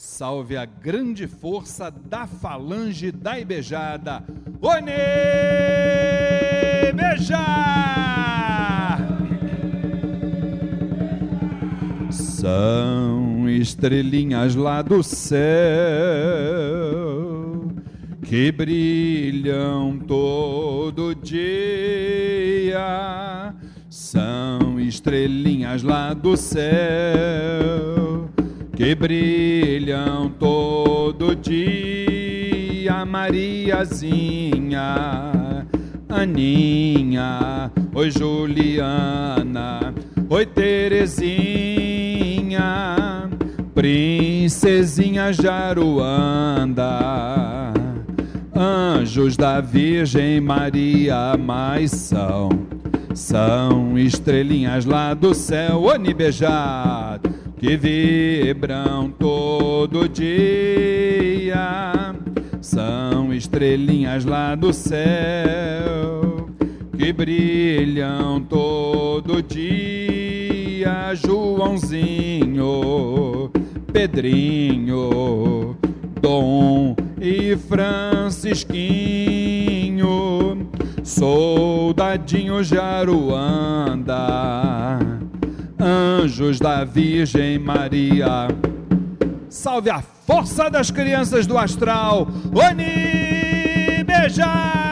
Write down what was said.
Salve a grande força da falange da Ibejada. One Bejar! São estrelinhas lá do céu que brilham todo dia. São estrelinhas lá do céu que brilham todo dia. Mariazinha, Aninha, oi Juliana, oi Terezinha, Princesinha Jaruanda, anjos da Virgem Maria, mais são, são estrelinhas lá do céu, onibejado, que vibram todo dia, são estrelinhas lá do céu, que brilham todo dia, Joãozinho, Pedrinho, Dom e Francisquinho, soldadinho Jaruanda, anjos da Virgem Maria. Salve a força das crianças do astral, Oni Beijar!